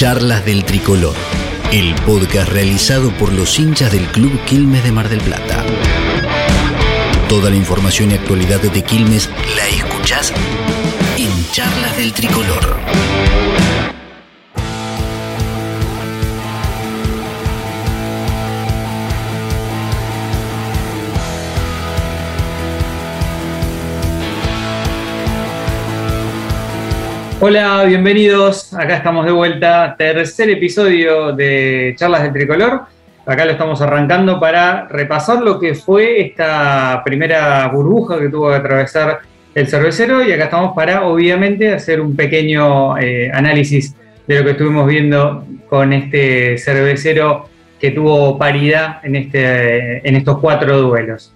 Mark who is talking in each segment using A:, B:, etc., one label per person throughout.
A: Charlas del Tricolor, el podcast realizado por los hinchas del Club Quilmes de Mar del Plata. Toda la información y actualidad de Quilmes la escuchás en Charlas del Tricolor.
B: Hola, bienvenidos. Acá estamos de vuelta. Tercer episodio de Charlas del Tricolor. Acá lo estamos arrancando para repasar lo que fue esta primera burbuja que tuvo que atravesar el cervecero. Y acá estamos para, obviamente, hacer un pequeño eh, análisis de lo que estuvimos viendo con este cervecero que tuvo paridad en, este, en estos cuatro duelos.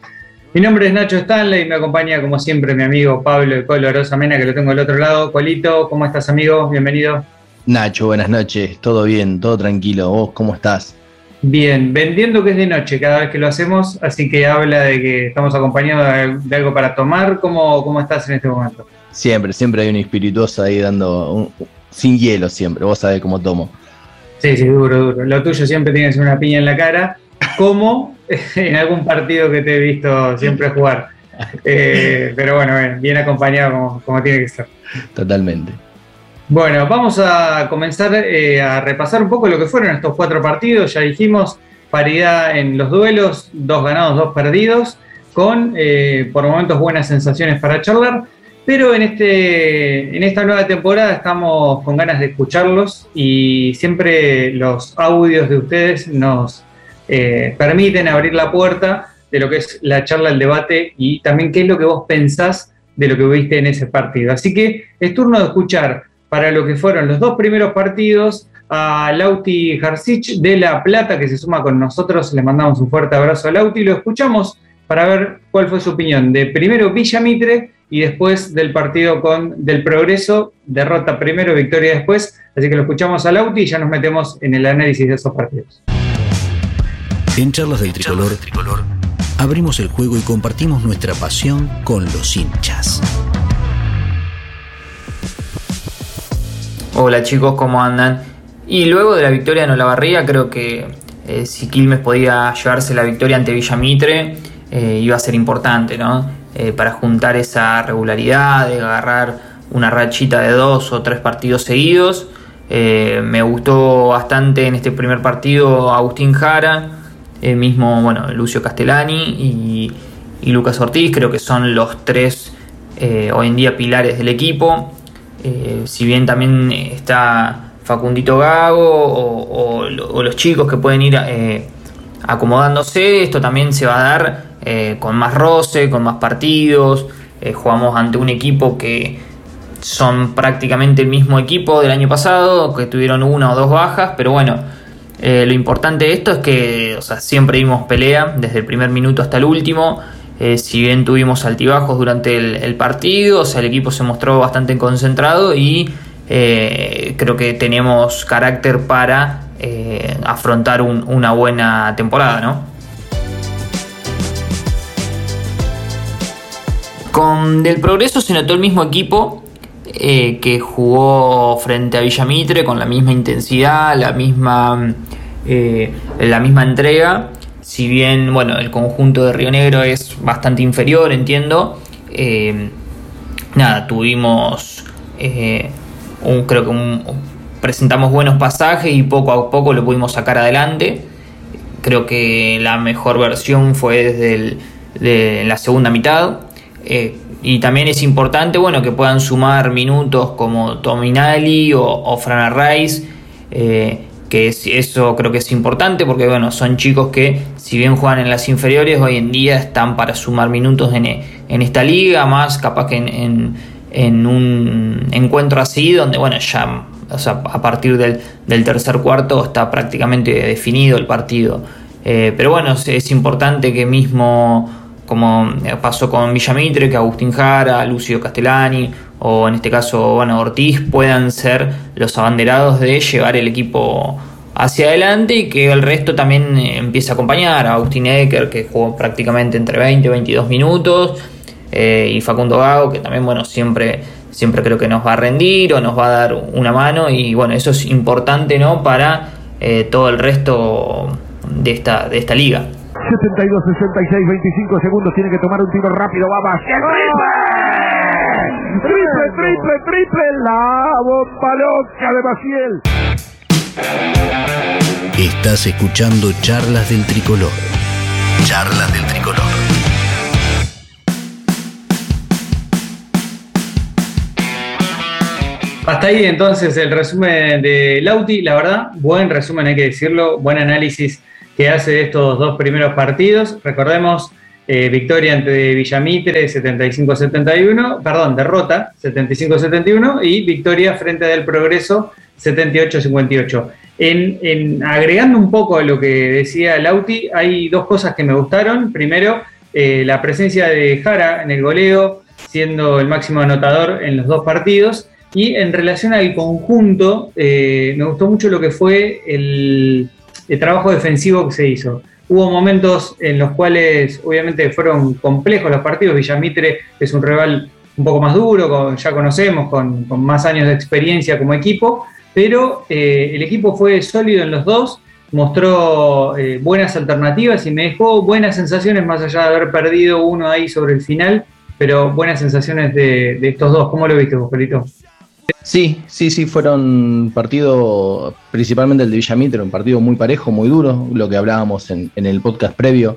B: Mi nombre es Nacho Stanley y me acompaña como siempre mi amigo Pablo de Colo Mena, que lo tengo al otro lado. Colito, ¿cómo estás amigo? Bienvenido.
C: Nacho, buenas noches, todo bien, todo tranquilo. ¿Vos cómo estás?
B: Bien, vendiendo que es de noche cada vez que lo hacemos, así que habla de que estamos acompañados de algo para tomar. ¿Cómo, cómo estás en este momento?
C: Siempre, siempre hay un espirituoso ahí dando, sin hielo siempre, vos sabés cómo tomo.
B: Sí, sí, duro, duro. Lo tuyo siempre tienes una piña en la cara como en algún partido que te he visto siempre jugar. Eh, pero bueno, bien, acompañado como, tiene que ser.
C: Totalmente.
B: Bueno, vamos a comenzar eh, a repasar un poco lo que fueron estos cuatro partidos. Ya dijimos, paridad en los duelos, dos ganados, dos perdidos, con eh, por momentos buenas sensaciones para charlar. Pero en, este, en esta nueva temporada estamos con ganas de escucharlos y siempre los audios de ustedes nos eh, permiten abrir la puerta de lo que es la charla, el debate y también qué es lo que vos pensás de lo que viste en ese partido. Así que es turno de escuchar para lo que fueron los dos primeros partidos a Lauti Jarcich de La Plata que se suma con nosotros. Le mandamos un fuerte abrazo a Lauti y lo escuchamos para ver cuál fue su opinión de primero Villa Mitre y después del partido con del Progreso, derrota primero, victoria después. Así que lo escuchamos a Lauti y ya nos metemos en el análisis de esos partidos.
A: En Charlas del Tricolor, abrimos el juego y compartimos nuestra pasión con los hinchas.
D: Hola chicos, ¿cómo andan? Y luego de la victoria en Olavarría, creo que eh, si Quilmes podía llevarse la victoria ante Villamitre, eh, iba a ser importante, ¿no? Eh, para juntar esa regularidad, de agarrar una rachita de dos o tres partidos seguidos. me gustó bastante en este primer partido Agustín Jara, el mismo, bueno, Lucio Castellani y, Lucas Ortiz, creo que son los tres eh, hoy en día pilares del equipo. Eh, si bien también está Facundito Gago o, los chicos que pueden ir eh, acomodándose, esto también se va a dar con más roce, con más partidos. jugamos ante un equipo que son prácticamente el mismo equipo del año pasado, que tuvieron una o dos bajas, pero bueno, eh, lo importante de esto es que siempre dimos pelea desde el primer minuto hasta el último. Eh, si bien tuvimos altibajos durante el, partido, o sea, el equipo se mostró bastante concentrado y eh, creo que tenemos carácter para afrontar una buena temporada, ¿no? Con Del Progreso se notó el mismo equipo eh, que jugó frente a Villamitre con la misma intensidad, la misma, eh, la misma entrega. Si bien bueno, el conjunto de Río Negro es bastante inferior, entiendo. Eh, nada, tuvimos un, creo que presentamos buenos pasajes y poco a poco lo pudimos sacar adelante. Creo que la mejor versión fue desde de la segunda mitad. Y también es importante bueno, que puedan sumar minutos como Tominali o, o Fran Arraiz, eh, que eso creo que es importante porque bueno, son chicos que si bien juegan en las inferiores, hoy en día están para sumar minutos en, en esta liga, más capaz que en, en, un encuentro así, donde bueno, ya a partir del, del, tercer cuarto está prácticamente definido el partido. Eh, pero bueno, es importante que mismo como pasó con Villamitre, que Agustín Jara, Lucio Castellani o en este caso bueno, Ortiz puedan ser los abanderados de llevar el equipo hacia adelante y que el resto también eh, empiece a acompañar. Agustín Ecker, que jugó prácticamente entre 20 y 22 minutos, eh, y Facundo Gago, que también bueno, siempre, siempre creo que nos va a rendir o nos va a dar una mano y bueno, eso es importante ¿no? para eh, todo el resto de esta, de esta liga.
E: 72, 66, 25 segundos, tiene que tomar un tiro rápido, va. ¡Triple! ¡Triple, triple, triple! La bomba loca de
A: Maciel. Estás escuchando Charlas del Tricolor. Charlas del Tricolor.
B: Hasta ahí entonces el resumen de Lauti, la verdad, buen resumen hay que decirlo, buen análisis que hace estos dos primeros partidos. Recordemos, eh, victoria ante Villamitre 75-71, perdón, derrota 75-71 y victoria frente a Del Progreso 78-58. En, agregando un poco a lo que decía Lauti, hay dos cosas que me gustaron. Primero, eh, la presencia de Jara en el goleo, siendo el máximo anotador en los dos partidos. Y en relación al conjunto, eh, me gustó mucho lo que fue el, trabajo defensivo que se hizo. Hubo momentos en los cuales obviamente fueron complejos los partidos. Villamitre es un rival un poco más duro, ya conocemos, con, más años de experiencia como equipo, pero eh, el equipo fue sólido en los dos, mostró eh, buenas alternativas y me dejó buenas sensaciones, más allá de haber perdido uno ahí sobre el final, pero buenas sensaciones de, de estos dos. ¿Cómo lo viste vos?
C: Sí, sí, sí, fueron partidos, principalmente el de Villamitre, un partido muy parejo, muy duro, lo que hablábamos en, el podcast previo,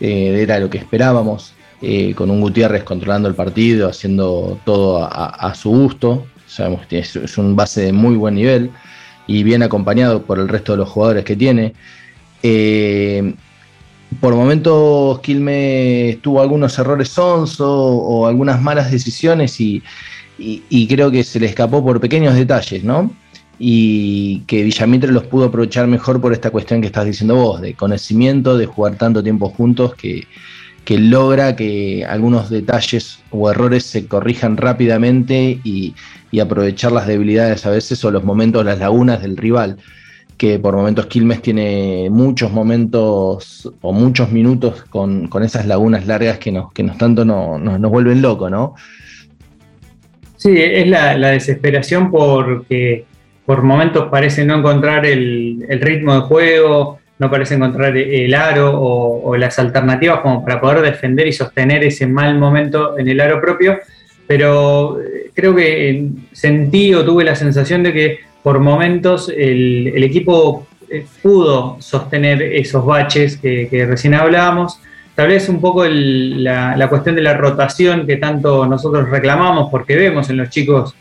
C: eh, era lo que esperábamos, eh, con un Gutiérrez controlando el partido, haciendo todo a, su gusto, sabemos que es, un base de muy buen nivel y bien acompañado por el resto de los jugadores que tiene. Eh, por momentos Quilmes tuvo algunos errores sonso o algunas malas decisiones y, y, creo que se le escapó por pequeños detalles, ¿no? Y que Villamitre los pudo aprovechar mejor por esta cuestión que estás diciendo vos, de conocimiento, de jugar tanto tiempo juntos, que, logra que algunos detalles o errores se corrijan rápidamente y, aprovechar las debilidades a veces o los momentos, las lagunas del rival que por momentos Quilmes tiene muchos momentos o muchos minutos con, esas lagunas largas que nos, que nos tanto nos, nos vuelven locos, ¿no?
B: Sí, es la, desesperación porque por momentos parece no encontrar el, ritmo de juego, no parece encontrar el aro o, las alternativas como para poder defender y sostener ese mal momento en el aro propio, pero eh, creo que sentí o tuve la sensación de que por momentos el, equipo eh, pudo sostener esos baches que, que recién hablábamos Tal vez un poco la, cuestión de la rotación que tanto nosotros reclamamos, porque vemos en los chicos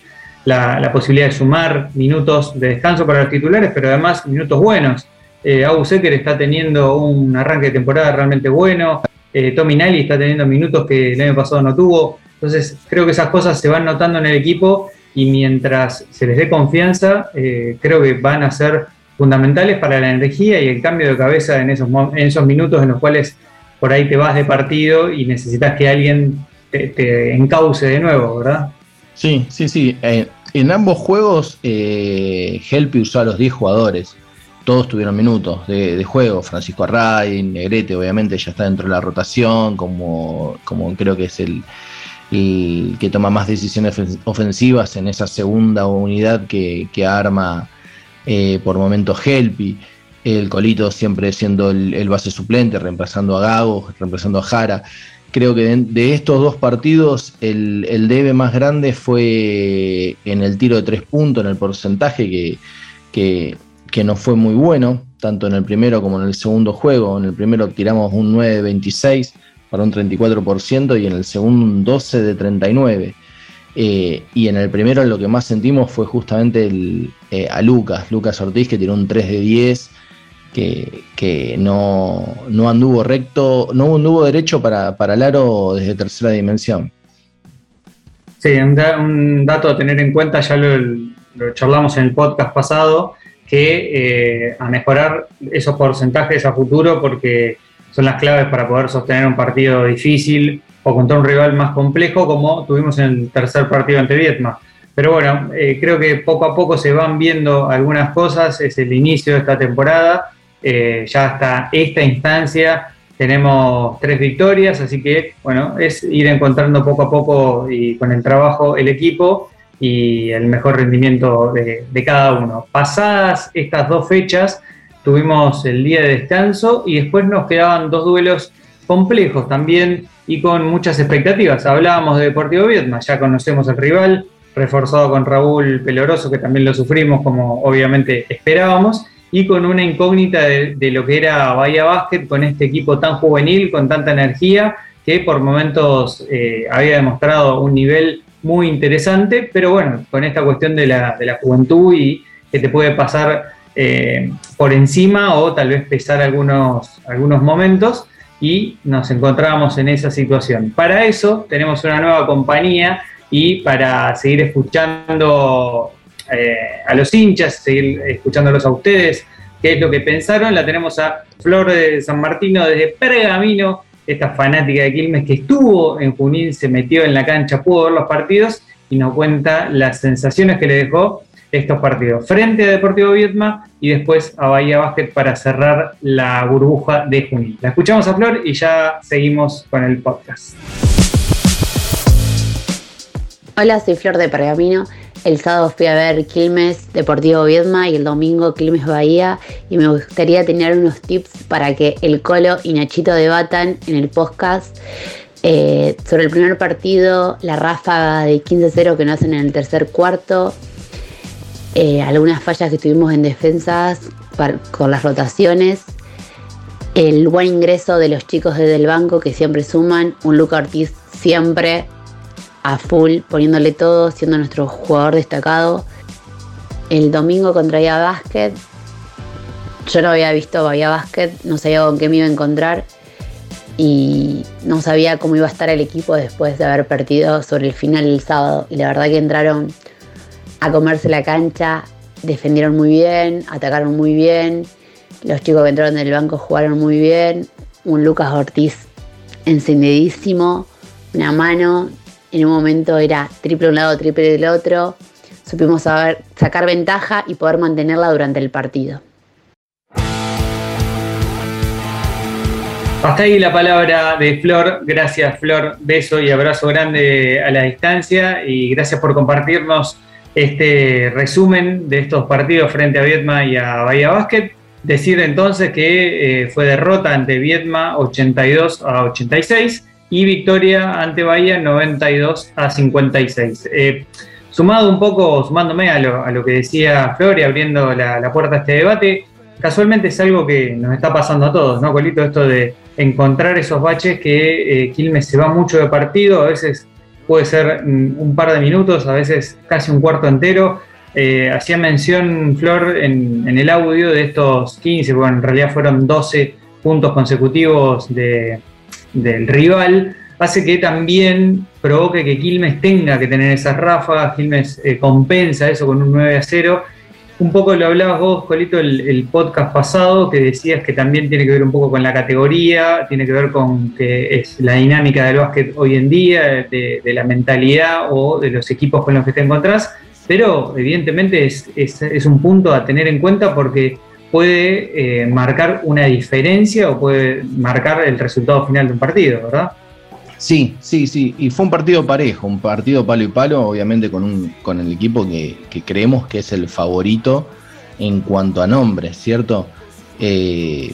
B: la, posibilidad de sumar minutos de descanso para los titulares, pero además minutos buenos. Eh, Abu está teniendo un arranque de temporada realmente bueno. Eh, Tommy Nali está teniendo minutos que el año pasado no tuvo. Entonces, creo que esas cosas se van notando en el equipo y mientras se les dé confianza, eh, creo que van a ser fundamentales para la energía y el cambio de cabeza en esos minutos en los cuales por ahí te vas de partido y necesitas que alguien te, encauce de nuevo, ¿verdad?
C: Sí, sí, sí. Eh, en ambos juegos, eh, Helpi usó a los 10 jugadores. Todos tuvieron minutos de, juego. Francisco Array, Negrete, obviamente, ya está dentro de la rotación, como, como creo que es el, que toma más decisiones ofensivas en esa segunda unidad que, arma eh, por momentos Helpi el Colito siempre siendo el, base suplente, reemplazando a Gago, reemplazando a Jara. Creo que de, estos dos partidos el, el, debe más grande fue en el tiro de tres puntos, en el porcentaje que, que, no fue muy bueno, tanto en el primero como en el segundo juego. En el primero tiramos un 9.26 para un 34% y en el segundo un 12 de 39. Eh, y en el primero lo que más sentimos fue justamente el, eh, a Lucas, Lucas Ortiz, que tiró un 3 de 10 que, no, anduvo recto, no anduvo derecho para, para el desde tercera dimensión.
B: Sí, un, dato a tener en cuenta, ya lo, charlamos en el podcast pasado, que eh, a mejorar esos porcentajes a futuro porque son las claves para poder sostener un partido difícil o contra un rival más complejo como tuvimos en el tercer partido ante Vietnam. Pero bueno, eh, creo que poco a poco se van viendo algunas cosas, es el inicio de esta temporada eh, ya hasta esta instancia tenemos tres victorias, así que bueno, es ir encontrando poco a poco y con el trabajo el equipo y el mejor rendimiento de, cada uno. Pasadas estas dos fechas, tuvimos el día de descanso y después nos quedaban dos duelos complejos también y con muchas expectativas. Hablábamos de Deportivo Vietma, ya conocemos el rival, reforzado con Raúl Peloroso, que también lo sufrimos como obviamente esperábamos, y con una incógnita de, lo que era Bahía Basket, con este equipo tan juvenil, con tanta energía, que por momentos eh, había demostrado un nivel muy interesante, pero bueno, con esta cuestión de la, de la juventud y que te puede pasar eh, por encima o tal vez pesar algunos, algunos momentos y nos encontrábamos en esa situación. Para eso tenemos una nueva compañía y para seguir escuchando eh, a los hinchas, seguir escuchándolos a ustedes, qué es lo que pensaron, la tenemos a Flor de San Martino desde Pergamino, esta fanática de Quilmes que estuvo en Junín, se metió en la cancha, pudo ver los partidos y nos cuenta las sensaciones que le dejó estos partidos frente a Deportivo Vietma y después a Bahía Básquet para cerrar la burbuja de Junín. La escuchamos a Flor y ya seguimos con el podcast.
F: Hola, soy Flor de Pergamino. El sábado fui a ver Quilmes Deportivo Viedma y el domingo Quilmes Bahía y me gustaría tener unos tips para que el Colo y Nachito debatan en el podcast eh, sobre el primer partido, la ráfaga de 15-0 que nos hacen en el tercer cuarto, eh, algunas fallas que tuvimos en defensas con las rotaciones, el buen ingreso de los chicos desde el banco que siempre suman, un Luca Ortiz siempre a full, poniéndole todo, siendo nuestro jugador destacado. El domingo contra Bahía Basket, yo no había visto Bahía Basket, no sabía con qué me iba a encontrar y no sabía cómo iba a estar el equipo después de haber perdido sobre el final el sábado. Y la verdad que entraron a comerse la cancha, defendieron muy bien, atacaron muy bien, los chicos que entraron del banco jugaron muy bien, un Lucas Ortiz encendidísimo, una mano en un momento era triple un lado, triple del otro. Supimos saber, sacar ventaja y poder mantenerla durante el partido.
B: Hasta ahí la palabra de Flor. Gracias, Flor. Beso y abrazo grande a la distancia y gracias por compartirnos este resumen de estos partidos frente a Vietma y a Bahía Basket. Decir entonces que eh, fue derrota ante Vietma 82 a 86 y victoria ante Bahía 92 a 56. Eh, sumado un poco, sumándome a lo, a lo que decía Flori, abriendo la, puerta a este debate, casualmente es algo que nos está pasando a todos, ¿no, Colito? Esto de encontrar esos baches que eh, Quilmes se va mucho de partido, a veces puede ser mm, un par de minutos, a veces casi un cuarto entero. Eh, hacía mención Flor en, en, el audio de estos 15, bueno, en realidad fueron 12 puntos consecutivos de, del rival, hace que también provoque que Quilmes tenga que tener esas ráfagas, Quilmes eh, compensa eso con un 9 a 0. Un poco lo hablabas vos, Colito, el, podcast pasado, que decías que también tiene que ver un poco con la categoría, tiene que ver con que es la dinámica del básquet hoy en día, de, la mentalidad o de los equipos con los que te encontrás, pero evidentemente es, es un punto a tener en cuenta porque puede eh, marcar una diferencia o puede marcar el resultado final de un partido, ¿verdad?
C: Sí, sí, sí. Y fue un partido parejo, un partido palo y palo, obviamente con, un, con el equipo que, creemos que es el favorito en cuanto a nombres, ¿cierto? Eh,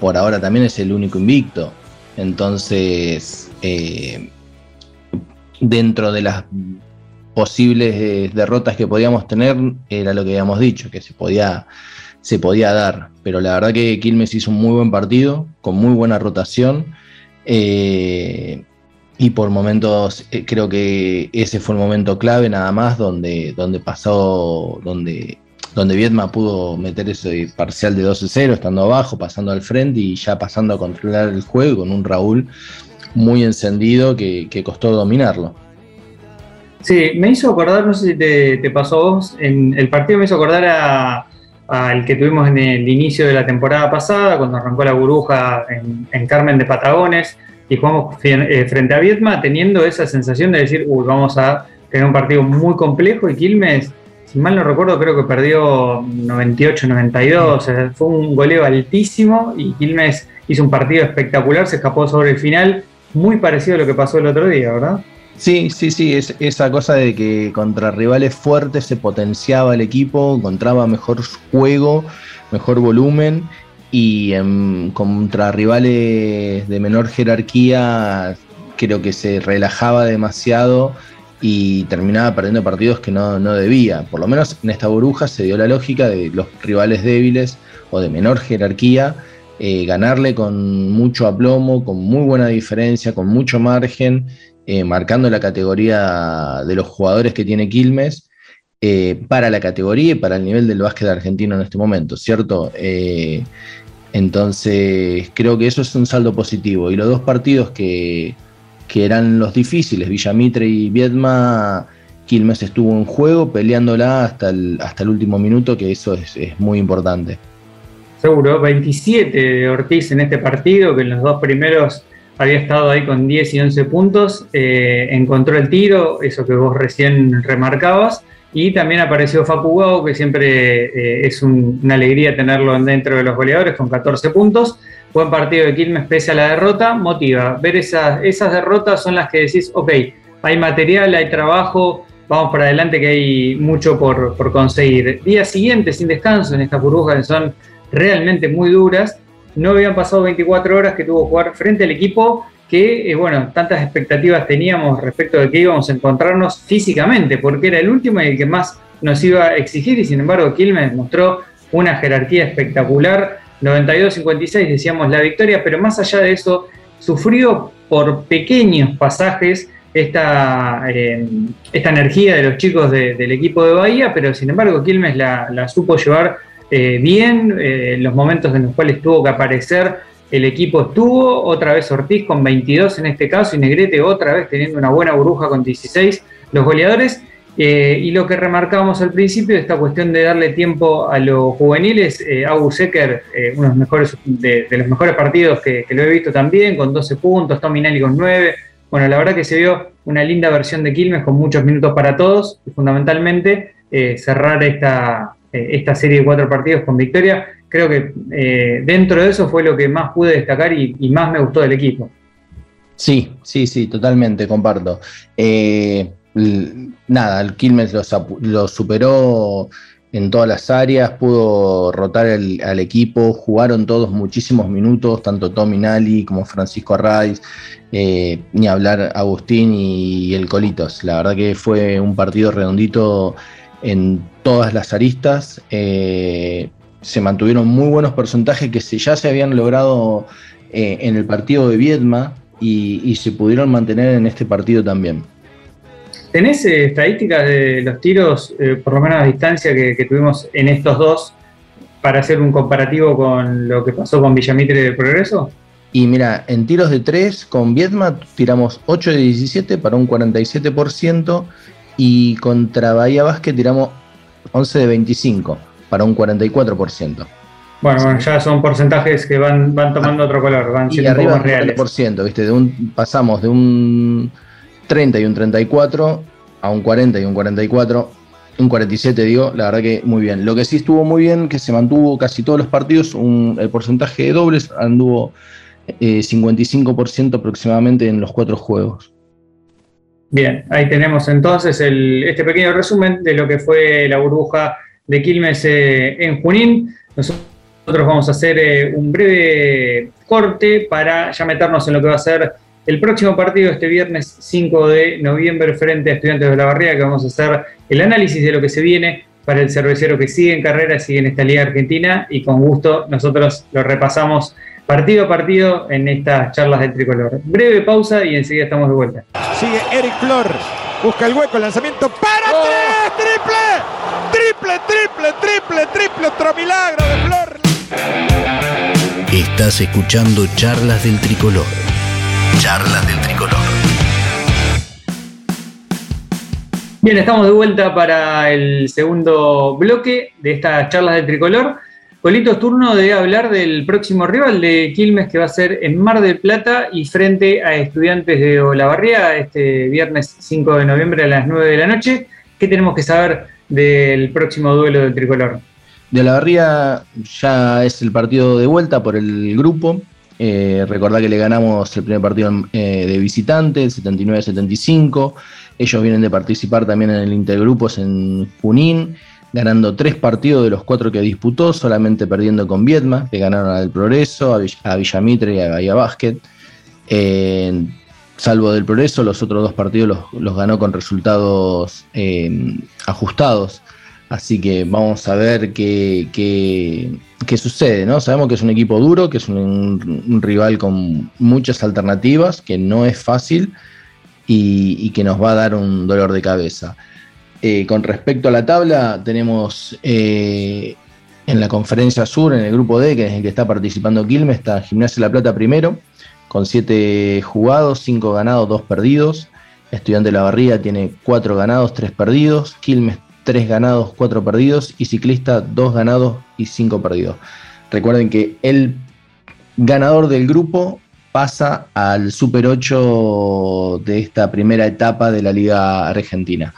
C: por ahora también es el único invicto. Entonces, eh, dentro de las posibles derrotas que podíamos tener, era lo que habíamos dicho, que se podía se podía dar. Pero la verdad que Quilmes hizo un muy buen partido, con muy buena rotación. Eh, y por momentos eh, creo que ese fue el momento clave nada más donde, donde pasó, donde, donde Vietma pudo meter ese parcial de 12-0, estando abajo, pasando al frente y ya pasando a controlar el juego con un Raúl muy encendido que, costó dominarlo.
B: Sí, me hizo acordar, no sé si te, te pasó a vos, en el partido me hizo acordar a, al que tuvimos en el inicio de la temporada pasada, cuando arrancó la burbuja en, Carmen de Patagones y jugamos eh, frente a Vietma, teniendo esa sensación de decir, uy, vamos a tener un partido muy complejo y Quilmes, si mal no recuerdo, creo que perdió 98-92, fue un goleo altísimo y Quilmes hizo un partido espectacular, se escapó sobre el final, muy parecido a lo que pasó el otro día, ¿verdad?
C: Sí, sí, sí, es esa cosa de que contra rivales fuertes se potenciaba el equipo, encontraba mejor juego, mejor volumen y contra rivales de menor jerarquía creo que se relajaba demasiado y terminaba perdiendo partidos que no, debía. Por lo menos en esta burbuja se dio la lógica de los rivales débiles o de menor jerarquía, eh, ganarle con mucho aplomo, con muy buena diferencia, con mucho margen, eh, marcando la categoría de los jugadores que tiene Quilmes. Eh, para la categoría y para el nivel del básquet argentino en este momento, ¿cierto? entonces, creo que eso es un saldo positivo. Y los dos partidos que, que eran los difíciles, Villamitre y Viedma, Quilmes estuvo en juego peleándola hasta el, hasta el último minuto, que eso es, muy importante.
B: Seguro, 27 de Ortiz en este partido, que en los dos primeros había estado ahí con 10 y 11 puntos, eh, encontró el tiro, eso que vos recién remarcabas, y también apareció Facu que siempre eh, es una alegría tenerlo dentro de los goleadores con 14 puntos buen partido de Quilmes pese a la derrota, motiva. Ver esas, esas derrotas son las que decís, ok, hay material, hay trabajo, vamos para adelante que hay mucho por, conseguir. Día siguiente sin descanso en estas burbujas que son realmente muy duras. No habían pasado 24 horas que tuvo que jugar frente al equipo que, eh, bueno, tantas expectativas teníamos respecto de que íbamos a encontrarnos físicamente, porque era el último y el que más nos iba a exigir y sin embargo Quilmes mostró una jerarquía espectacular. 92-56 decíamos la victoria, pero más allá de eso, sufrió por pequeños pasajes esta, eh, esta energía de los chicos del equipo de Bahía, pero sin embargo Quilmes la, supo llevar eh, bien, eh, los momentos en los cuales tuvo que aparecer el equipo estuvo, otra vez Ortiz con 22 en este caso y Negrete otra vez teniendo una buena burbuja con 16 los goleadores eh, y lo que remarcábamos al principio, esta cuestión de darle tiempo a los juveniles, eh, Abu Secker, eh, uno de los mejores, de, los mejores partidos que, lo he visto también, con 12 puntos, Tommy Nelly con 9. Bueno, la verdad que se vio una linda versión de Quilmes con muchos minutos para todos y fundamentalmente cerrar esta, esta serie de cuatro partidos con victoria. Creo que dentro de eso fue lo que más pude destacar y, más me gustó del equipo.
C: Sí, sí, sí, totalmente, comparto nada, el Quilmes lo, superó en todas las áreas, pudo rotar al equipo, jugaron todos muchísimos minutos, tanto Tommy Nali como Francisco Arraiz, eh, ni hablar Agustín y, el Colitos. La verdad que fue un partido redondito en todas las aristas. Eh, se mantuvieron muy buenos porcentajes que ya se habían logrado eh, en el partido de Viedma y se pudieron mantener en este partido también.
B: ¿Tenés eh, estadísticas de los tiros, por lo menos a distancia, que, tuvimos en estos dos para hacer un comparativo con lo que pasó con Villamitre de Progreso?
C: Y mira, en tiros de 3 con Vietma tiramos 8 de 17 para un 47% y contra Bahía Vázquez tiramos 11 de 25 para un 44%.
B: Bueno, bueno, ya son porcentajes que van, van tomando otro color, van
C: siendo y arriba reales. ¿viste? De un, pasamos de un 30 y un 34, a un 40 y un 44, un 47 digo, la verdad que muy bien. Lo que sí estuvo muy bien, que se mantuvo casi todos los partidos, el porcentaje de dobles anduvo 55% eh, aproximadamente en los cuatro juegos.
B: Bien, ahí tenemos entonces este pequeño resumen de lo que fue la burbuja de Quilmes eh, en Junín. Nosotros vamos a hacer eh, un breve corte para ya meternos en lo que va a ser el próximo partido este viernes 5 de noviembre frente a Estudiantes de la Barriga, que vamos a hacer el análisis de lo que se viene para el cervecero que sigue en carrera, sigue en esta Liga Argentina y con gusto nosotros lo repasamos partido a partido en estas charlas del tricolor. Breve pausa y enseguida estamos de vuelta.
E: Sigue Eric Flor, busca el hueco, el lanzamiento para ¡Oh! tres, triple, triple, triple, triple, triple, otro milagro de Flor.
A: Estás escuchando charlas del tricolor Charlas del Tricolor.
B: Bien, estamos de vuelta para el segundo bloque de estas charlas del Tricolor. Colito, turno de hablar del próximo rival de Quilmes que va a ser en Mar del Plata y frente a estudiantes de Olavarría este viernes 5 de noviembre a las 9 de la noche. ¿Qué tenemos que saber del próximo duelo del Tricolor?
C: De Olavarría ya es el partido de vuelta por el grupo Eh, recordá que le ganamos el primer partido eh, de visitante, el 79-75. Ellos vienen de participar también en el Intergrupos en Junín, ganando tres partidos de los cuatro que disputó, solamente perdiendo con Vietma, que ganaron al Progreso, a, Villamitre y a Bahía Basket. Eh, salvo del Progreso, los otros dos partidos los, ganó con resultados ajustados. Así que vamos a ver qué, qué, sucede, ¿no? Sabemos que es un equipo duro, que es un, rival con muchas alternativas, que no es fácil y, que nos va a dar un dolor de cabeza. Eh, con respecto a la tabla, tenemos eh, en la conferencia sur, en el grupo D, que es el que está participando Quilmes, está Gimnasia La Plata primero, con 7 jugados, 5 ganados, 2 perdidos. Estudiante la Barría tiene 4 ganados, 3 perdidos. Quilmes 3 ganados, 4 perdidos y ciclista 2 ganados y 5 perdidos. Recuerden que el ganador del grupo pasa al Super 8 de esta primera etapa de la Liga Argentina.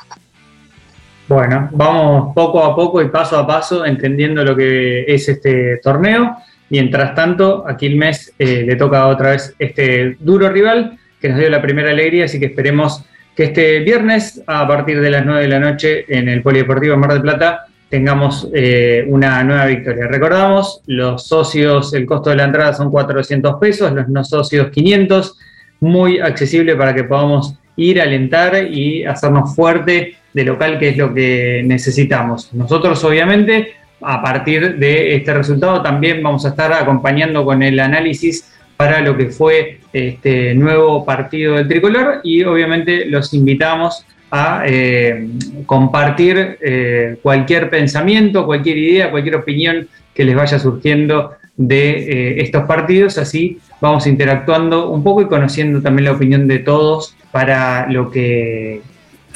B: Bueno, vamos poco a poco y paso a paso entendiendo lo que es este torneo. Mientras tanto, aquí el mes eh, le toca otra vez este duro rival que nos dio la primera alegría, así que esperemos que este viernes a partir de las 9 de la noche en el Polideportivo Mar del Plata tengamos eh, una nueva victoria. Recordamos, los socios, el costo de la entrada son 400 pesos, los no socios 500, muy accesible para que podamos ir, a alentar y hacernos fuerte de local, que es lo que necesitamos. Nosotros, obviamente, a partir de este resultado, también vamos a estar acompañando con el análisis para lo que fue este nuevo partido del tricolor y obviamente los invitamos a eh, compartir eh, cualquier pensamiento, cualquier idea, cualquier opinión que les vaya surgiendo de eh, estos partidos, así vamos interactuando un poco y conociendo también la opinión de todos para lo que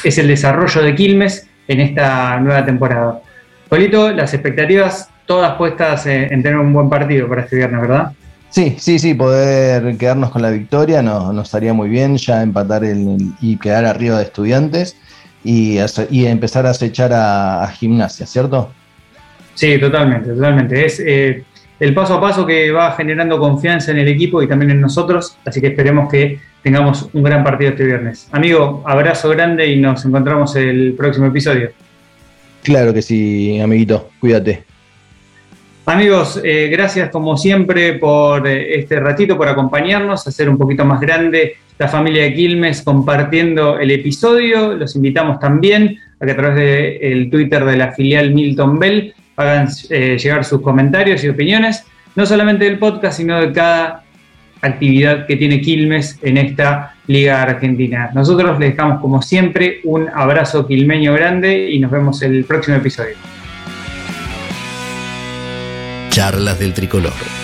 B: es el desarrollo de Quilmes en esta nueva temporada. Polito, las expectativas todas puestas en tener un buen partido para este viernes, ¿verdad?
C: Sí, sí, sí, poder quedarnos con la victoria nos, nos haría muy bien, ya empatar el, y quedar arriba de estudiantes y, empezar a acechar a, gimnasia, ¿cierto?
B: Sí, totalmente, totalmente. Es eh, el paso a paso que va generando confianza en el equipo y también en nosotros, así que esperemos que tengamos un gran partido este viernes. Amigo, abrazo grande y nos encontramos el próximo episodio.
C: Claro que sí, amiguito, cuídate.
B: Amigos, eh, gracias como siempre por eh, este ratito, por acompañarnos, hacer un poquito más grande la familia de Quilmes compartiendo el episodio. Los invitamos también a que a través del Twitter de la filial Milton Bell hagan eh, llegar sus comentarios y opiniones, no solamente del podcast, sino de cada actividad que tiene Quilmes en esta Liga Argentina. Nosotros les dejamos como siempre un abrazo quilmeño grande y nos vemos el próximo episodio.
A: Charlas del Tricolor.